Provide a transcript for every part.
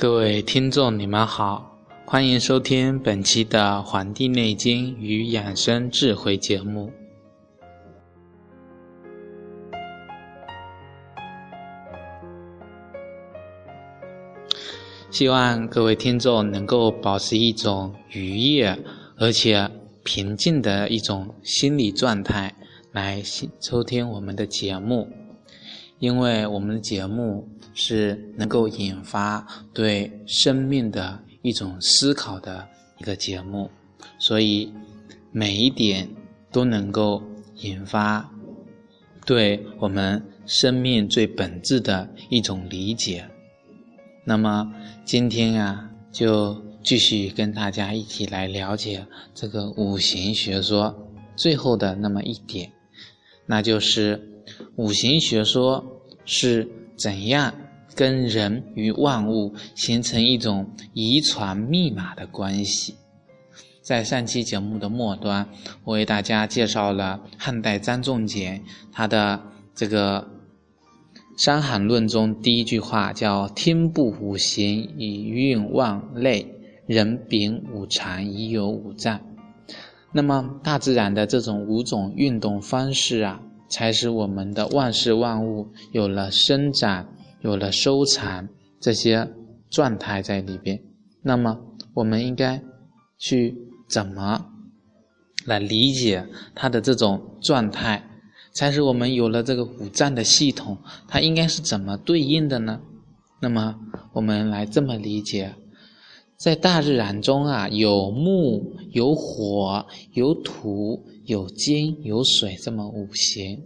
各位听众，你们好，欢迎收听本期的《黄帝内经与养生智慧》节目。希望各位听众能够保持一种愉悦而且平静的一种心理状态来收听我们的节目。因为我们的节目是能够引发对生命的一种思考的一个节目，所以每一点都能够引发对我们生命最本质的一种理解。那么今天啊，就继续跟大家一起来了解这个五行学说最后的那么一点，那就是。五行学说是怎样跟人与万物形成一种遗传密码的关系？在上期节目的末端，我为大家介绍了汉代张仲景他的这个《伤寒论》中第一句话叫“天不五行以运万类，人禀五常以有五脏”。那么大自然的这种五种运动方式啊。才使我们的万事万物有了生长、有了收藏这些状态在里边。那么，我们应该去怎么来理解它的这种状态，才使我们有了这个五脏的系统？它应该是怎么对应的呢？那么，我们来这么理解。在大自然中啊，有木、有火、有土、有金、有水这么五行；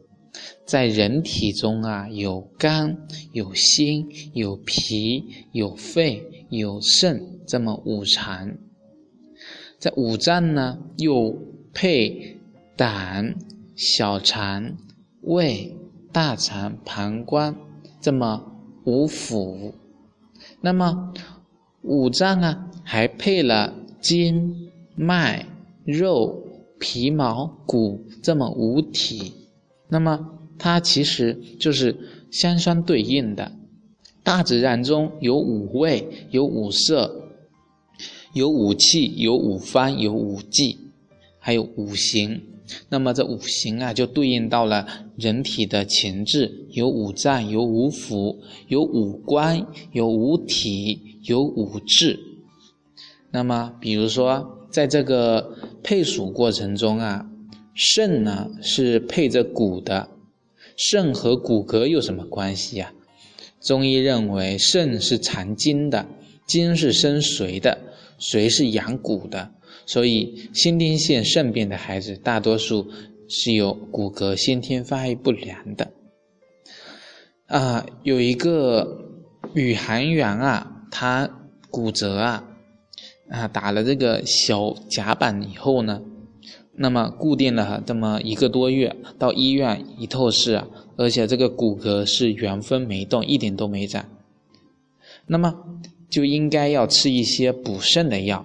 在人体中啊，有肝、有心、有脾、有肺、有肾这么五常。在五脏呢，又配胆、小肠、胃、大肠、膀胱这么五腑。那么。五脏啊，还配了筋、脉、肉、皮毛、骨这么五体，那么它其实就是相相对应的。大自然中有五味，有五色，有五气，有五方，有五季，还有五行。那么这五行啊，就对应到了人体的情志，有五脏，有五腑，有五官，有五体，有五志。那么，比如说，在这个配属过程中啊，肾呢是配着骨的，肾和骨骼有什么关系呀？中医认为，肾是藏精的，精是生髓的，髓是养骨的。所以，先天性肾病的孩子，大多数是有骨骼先天发育不良的。啊，有一个宇航员啊，他骨折啊，啊，打了这个小甲板以后呢，那么固定了这么一个多月，到医院一透视，而且这个骨骼是原封没动，一点都没长。那么就应该要吃一些补肾的药。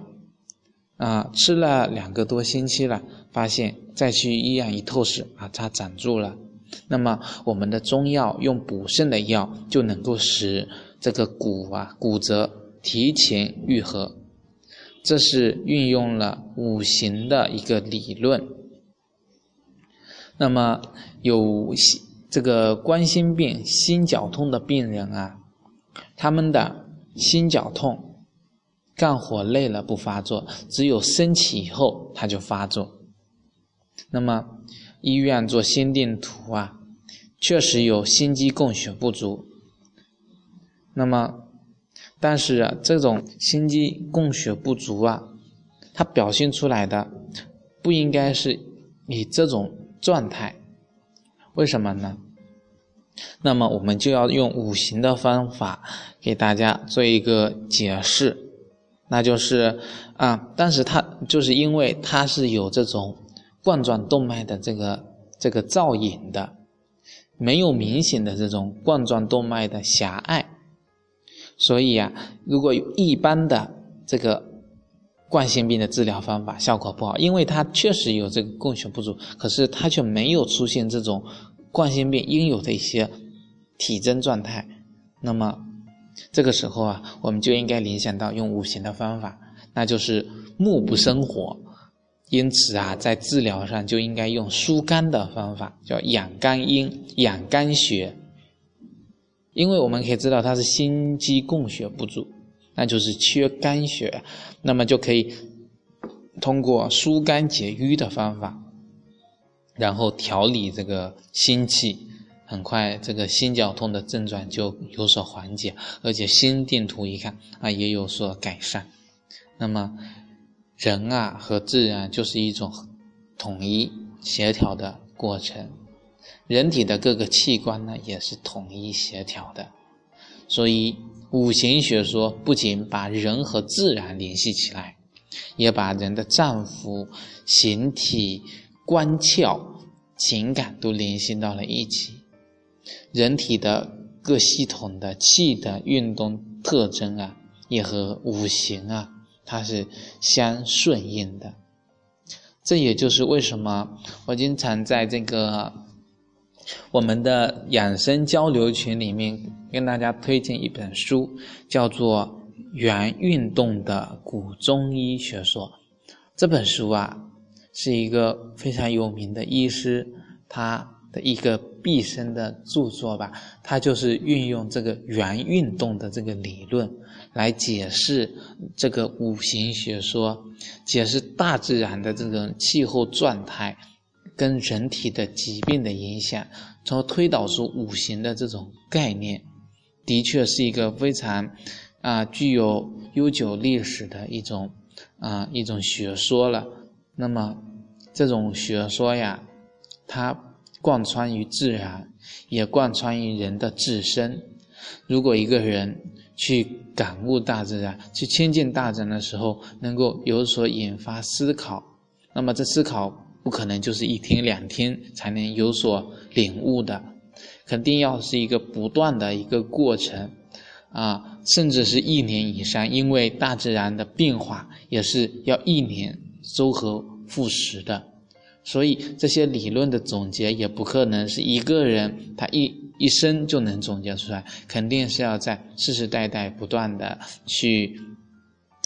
啊，吃了两个多星期了，发现再去医院一透视啊，它长住了。那么我们的中药用补肾的药就能够使这个骨啊骨折提前愈合，这是运用了五行的一个理论。那么有这个冠心病、心绞痛的病人啊，他们的心绞痛。干活累了不发作，只有升起以后他就发作。那么医院做心电图啊，确实有心肌供血不足。那么，但是啊，这种心肌供血不足啊，它表现出来的不应该是你这种状态，为什么呢？那么我们就要用五行的方法给大家做一个解释。那就是啊，但是它就是因为它是有这种冠状动脉的这个这个造影的，没有明显的这种冠状动脉的狭隘，所以啊，如果有一般的这个冠心病的治疗方法效果不好，因为它确实有这个供血不足，可是它却没有出现这种冠心病应有的一些体征状态，那么这个时候啊，我们就应该联想到用五行的方法，那就是木不生火。因此啊，在治疗上就应该用疏肝的方法，叫养肝阴、养肝血。因为我们可以知道它是心肌供血不足，那就是缺肝血，那么就可以通过疏肝解郁的方法，然后调理这个心气，很快这个心绞痛的症状就有所缓解，而且心电图一看啊也有所改善。那么。人啊和自然就是一种统一协调的过程，人体的各个器官呢也是统一协调的，所以五行学说不仅把人和自然联系起来，也把人的脏腑、形体、官窍、情感都联系到了一起，人体的各系统的气的运动特征啊，也和五行啊。它是相顺应的，这也就是为什么我经常在这个我们的养生交流群里面跟大家推荐一本书，叫做《原运动的古中医学说》。这本书啊，是一个非常有名的医师他的一个毕生的著作吧，他就是运用这个原运动的这个理论。来解释这个五行学说，解释大自然的这种气候状态跟人体的疾病的影响，从而推导出五行的这种概念，的确是一个非常啊具有悠久历史的一种啊一种学说了。那么这种学说呀，它贯穿于自然，也贯穿于人的自身。如果一个人，去感悟大自然，去亲近大自然的时候，能够有所引发思考。那么这思考不可能就是一天两天才能有所领悟的，肯定要是一个不断的一个过程，啊，甚至是一年以上，因为大自然的变化也是要一年周而复始的。所以这些理论的总结也不可能是一个人他一。一生就能总结出来，肯定是要在世世代代不断的去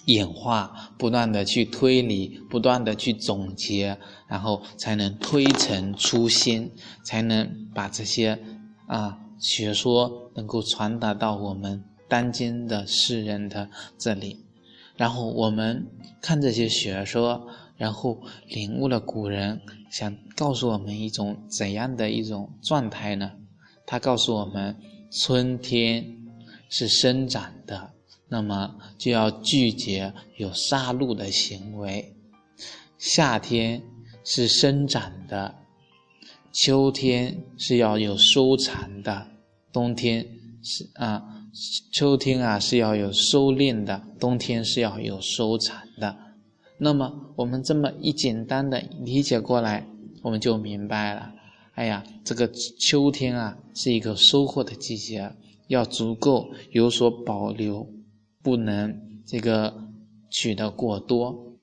演化，不断的去推理，不断的去总结，然后才能推陈出新，才能把这些啊学说能够传达到我们当今的世人的这里。然后我们看这些学说，然后领悟了古人想告诉我们一种怎样的一种状态呢？他告诉我们，春天是生长的，那么就要拒绝有杀戮的行为；夏天是生长的，秋天是要有收藏的，冬天是啊，秋天啊是要有收敛的，冬天是要有收藏的。那么我们这么一简单的理解过来，我们就明白了。哎呀，这个秋天啊，是一个收获的季节，要足够有所保留，不能这个取得过多。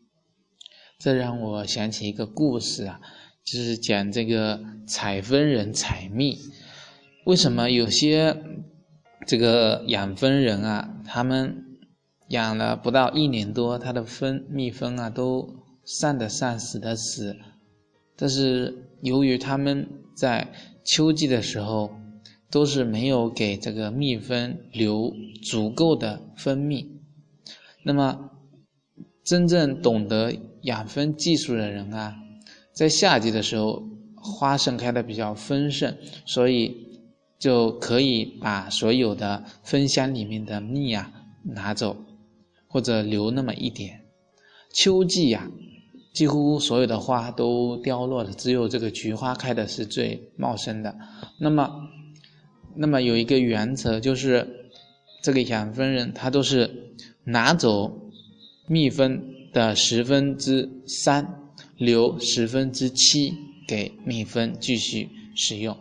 这让我想起一个故事啊，就是讲这个采蜂人采蜜。为什么有些这个养蜂人啊，他们养了不到一年多，他的蜂蜜蜂啊都散的散，死的死，但是。由于他们在秋季的时候都是没有给这个蜜蜂留足够的蜂蜜，那么真正懂得养蜂技术的人啊，在夏季的时候花盛开的比较丰盛，所以就可以把所有的蜂箱里面的蜜啊拿走，或者留那么一点。秋季呀。几乎所有的花都凋落了，只有这个菊花开的是最茂盛的。那么，那么有一个原则，就是这个养蜂人他都是拿走蜜蜂的十分之三，留十分之七给蜜蜂继续使用。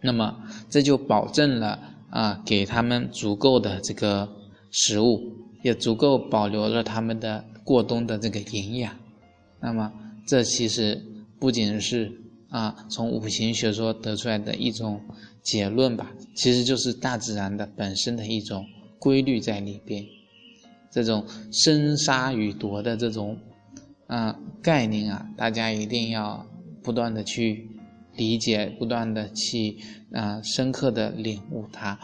那么这就保证了啊，给他们足够的这个食物，也足够保留了他们的过冬的这个营养。那么，这其实不仅是啊，从五行学说得出来的一种结论吧，其实就是大自然的本身的一种规律在里边。这种生杀予夺的这种啊概念啊，大家一定要不断的去理解，不断的去啊深刻的领悟它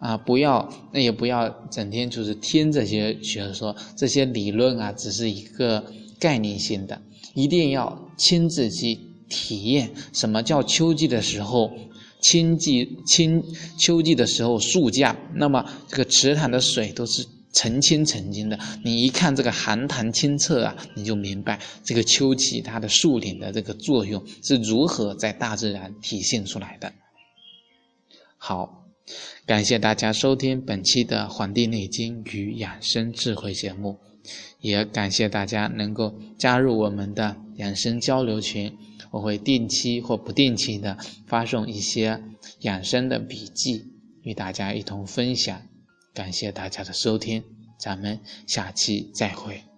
啊，不要那也不要整天就是听这些学说，这些理论啊，只是一个概念性的，一定要亲自去。体验什么叫秋季的时候，清季清秋季的时候树降，那么这个池塘的水都是澄清澄清的。你一看这个寒潭清澈啊，你就明白这个秋季它的树顶的这个作用是如何在大自然体现出来的。好，感谢大家收听本期的《黄帝内经与养生智慧》节目，也感谢大家能够加入我们的养生交流群。我会定期或不定期的发送一些养生的笔记与大家一同分享，感谢大家的收听，咱们下期再会。